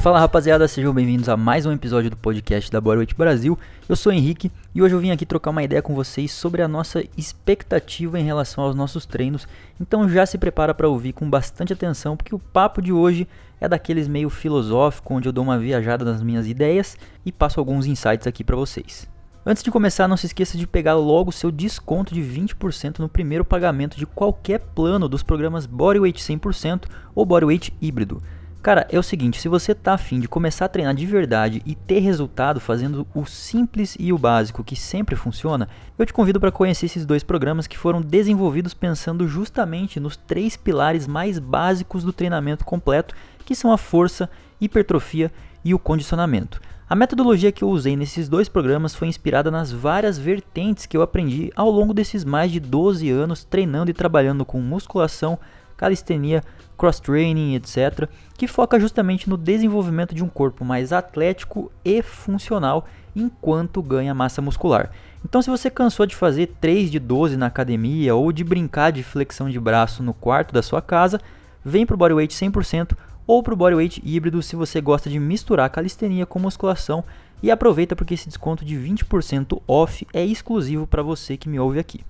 Fala rapaziada, sejam bem-vindos a mais um episódio do podcast da Bodyweight Brasil. Eu sou o Henrique e hoje eu vim aqui trocar uma ideia com vocês sobre a nossa expectativa em relação aos nossos treinos. Então já se prepara para ouvir com bastante atenção, porque o papo de hoje é daqueles meio filosófico, onde eu dou uma viajada nas minhas ideias e passo alguns insights aqui para vocês. Antes de começar, não se esqueça de pegar logo seu desconto de 20% no primeiro pagamento de qualquer plano dos programas Bodyweight 100% ou Bodyweight híbrido. Cara, é o seguinte, se você tá afim de começar a treinar de verdade e ter resultado fazendo o simples e o básico que sempre funciona, eu te convido para conhecer esses dois programas que foram desenvolvidos pensando justamente nos três pilares mais básicos do treinamento completo, que são a força, hipertrofia e o condicionamento. A metodologia que eu usei nesses dois programas foi inspirada nas várias vertentes que eu aprendi ao longo desses mais de 12 anos treinando e trabalhando com musculação, calistenia, cross-training, etc., que foca justamente no desenvolvimento de um corpo mais atlético e funcional enquanto ganha massa muscular. Então, se você cansou de fazer 3 de 12 na academia ou de brincar de flexão de braço no quarto da sua casa, vem para o Bodyweight 100% ou para o Bodyweight híbrido se você gosta de misturar calistenia com musculação e aproveita porque esse desconto de 20% off é exclusivo para você que me ouve aqui.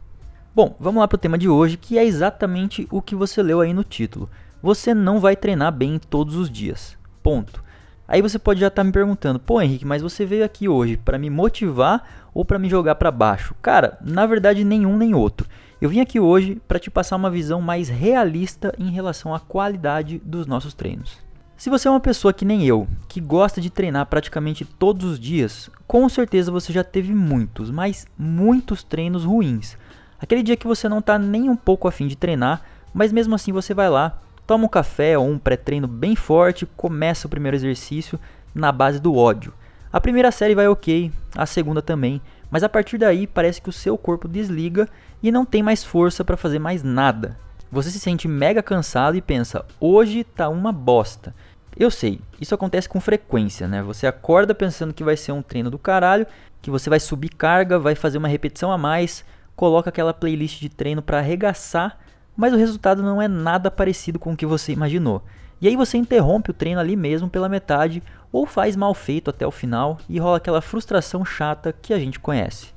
Bom, vamos lá para o tema de hoje, que é exatamente o que você leu aí no título. Você não vai treinar bem todos os dias. Ponto. Aí você pode já estar tá me perguntando, pô Henrique, mas você veio aqui hoje para me motivar ou para me jogar para baixo? Cara, na verdade nenhum nem outro. Eu vim aqui hoje para te passar uma visão mais realista em relação à qualidade dos nossos treinos. Se você é uma pessoa que nem eu, que gosta de treinar praticamente todos os dias, com certeza você já teve muitos, mas muitos treinos ruins. Aquele dia que você não está nem um pouco afim de treinar, mas mesmo assim você vai lá, toma um café ou um pré-treino bem forte, começa o primeiro exercício na base do ódio. A primeira série vai ok, a segunda também, mas a partir daí parece que o seu corpo desliga e não tem mais força para fazer mais nada. Você se sente mega cansado e pensa: hoje tá uma bosta. Eu sei, isso acontece com frequência, né? Você acorda pensando que vai ser um treino do caralho, que você vai subir carga, vai fazer uma repetição a mais, coloca aquela playlist de treino para arregaçar, mas o resultado não é nada parecido com o que você imaginou. E aí você interrompe o treino ali mesmo pela metade ou faz mal feito até o final e rola aquela frustração chata que a gente conhece.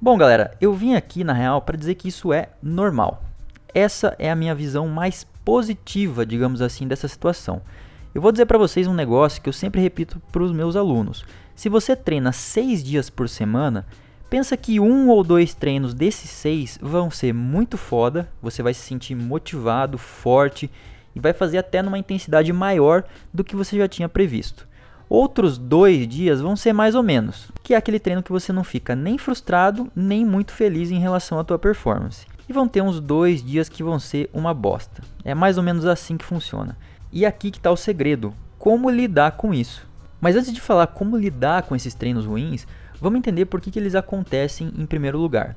Bom, galera, eu vim aqui na real para dizer que isso é normal. Essa é a minha visão mais positiva, digamos assim, dessa situação. Eu vou dizer para vocês um negócio que eu sempre repito para os meus alunos. Se você treina 6 dias por semana, Pensa que um ou dois treinos desses seis vão ser muito foda, você vai se sentir motivado, forte e vai fazer até numa intensidade maior do que você já tinha previsto. Outros dois dias vão ser mais ou menos, que é aquele treino que você não fica nem frustrado nem muito feliz em relação à tua performance. E vão ter uns dois dias que vão ser uma bosta. É mais ou menos assim que funciona. E aqui que está o segredo: como lidar com isso. Mas antes de falar como lidar com esses treinos ruins, Vamos entender por que, que eles acontecem em primeiro lugar.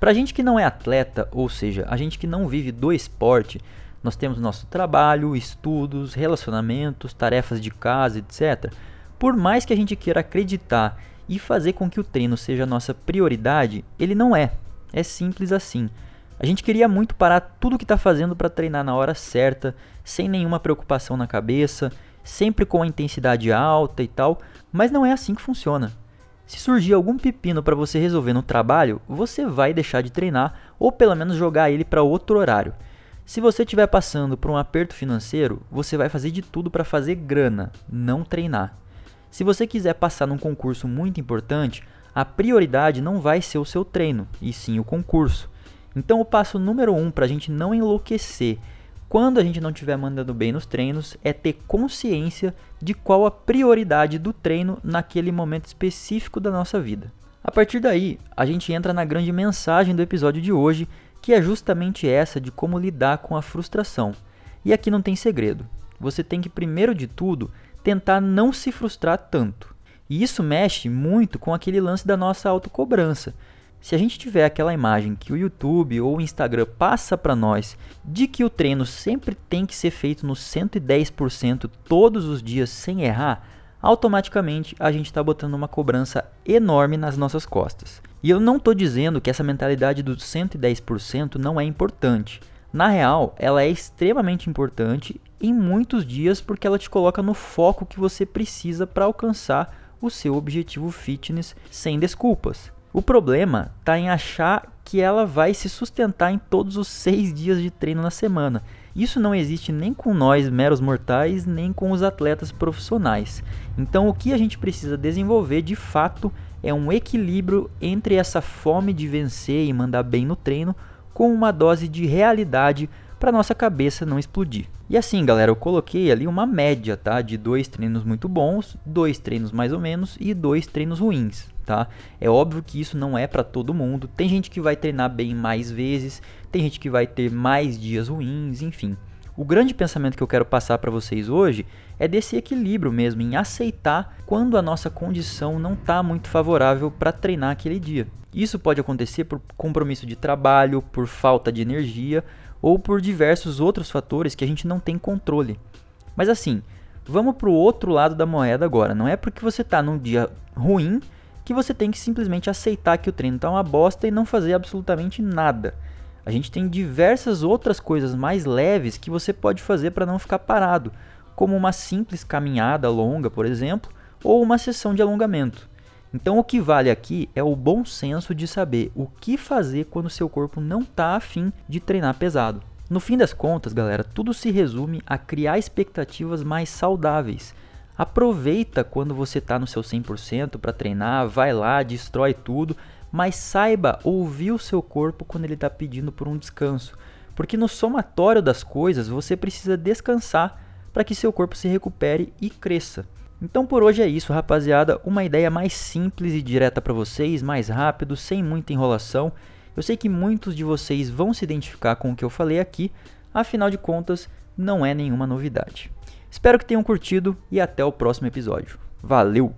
Para a gente que não é atleta, ou seja, a gente que não vive do esporte, nós temos nosso trabalho, estudos, relacionamentos, tarefas de casa, etc. Por mais que a gente queira acreditar e fazer com que o treino seja a nossa prioridade, ele não é. É simples assim. A gente queria muito parar tudo o que está fazendo para treinar na hora certa, sem nenhuma preocupação na cabeça, sempre com a intensidade alta e tal, mas não é assim que funciona. Se surgir algum pepino para você resolver no trabalho, você vai deixar de treinar ou pelo menos jogar ele para outro horário. Se você estiver passando por um aperto financeiro, você vai fazer de tudo para fazer grana, não treinar. Se você quiser passar num concurso muito importante, a prioridade não vai ser o seu treino, e sim o concurso. Então, o passo número um para a gente não enlouquecer quando a gente não estiver mandando bem nos treinos, é ter consciência de qual a prioridade do treino naquele momento específico da nossa vida. A partir daí, a gente entra na grande mensagem do episódio de hoje, que é justamente essa de como lidar com a frustração. E aqui não tem segredo. Você tem que, primeiro de tudo, tentar não se frustrar tanto. E isso mexe muito com aquele lance da nossa autocobrança. Se a gente tiver aquela imagem que o YouTube ou o Instagram passa para nós de que o treino sempre tem que ser feito no 110% todos os dias sem errar, automaticamente a gente está botando uma cobrança enorme nas nossas costas. E eu não estou dizendo que essa mentalidade do 110% não é importante. Na real, ela é extremamente importante em muitos dias porque ela te coloca no foco que você precisa para alcançar o seu objetivo fitness sem desculpas. O problema está em achar que ela vai se sustentar em todos os seis dias de treino na semana. Isso não existe nem com nós, meros mortais, nem com os atletas profissionais. Então, o que a gente precisa desenvolver de fato é um equilíbrio entre essa fome de vencer e mandar bem no treino com uma dose de realidade para nossa cabeça não explodir. E assim, galera, eu coloquei ali uma média, tá? De dois treinos muito bons, dois treinos mais ou menos e dois treinos ruins, tá? É óbvio que isso não é para todo mundo. Tem gente que vai treinar bem mais vezes, tem gente que vai ter mais dias ruins, enfim. O grande pensamento que eu quero passar para vocês hoje é desse equilíbrio mesmo, em aceitar quando a nossa condição não está muito favorável para treinar aquele dia. Isso pode acontecer por compromisso de trabalho, por falta de energia ou por diversos outros fatores que a gente não tem controle. Mas assim, vamos para o outro lado da moeda agora. Não é porque você está num dia ruim que você tem que simplesmente aceitar que o treino está uma bosta e não fazer absolutamente nada. A gente tem diversas outras coisas mais leves que você pode fazer para não ficar parado, como uma simples caminhada longa, por exemplo, ou uma sessão de alongamento. Então o que vale aqui é o bom senso de saber o que fazer quando seu corpo não está afim de treinar pesado. No fim das contas, galera, tudo se resume a criar expectativas mais saudáveis. Aproveita quando você está no seu 100% para treinar, vai lá, destrói tudo, mas saiba ouvir o seu corpo quando ele está pedindo por um descanso. Porque no somatório das coisas você precisa descansar para que seu corpo se recupere e cresça. Então por hoje é isso, rapaziada. Uma ideia mais simples e direta para vocês, mais rápido, sem muita enrolação. Eu sei que muitos de vocês vão se identificar com o que eu falei aqui, afinal de contas, não é nenhuma novidade. Espero que tenham curtido e até o próximo episódio. Valeu!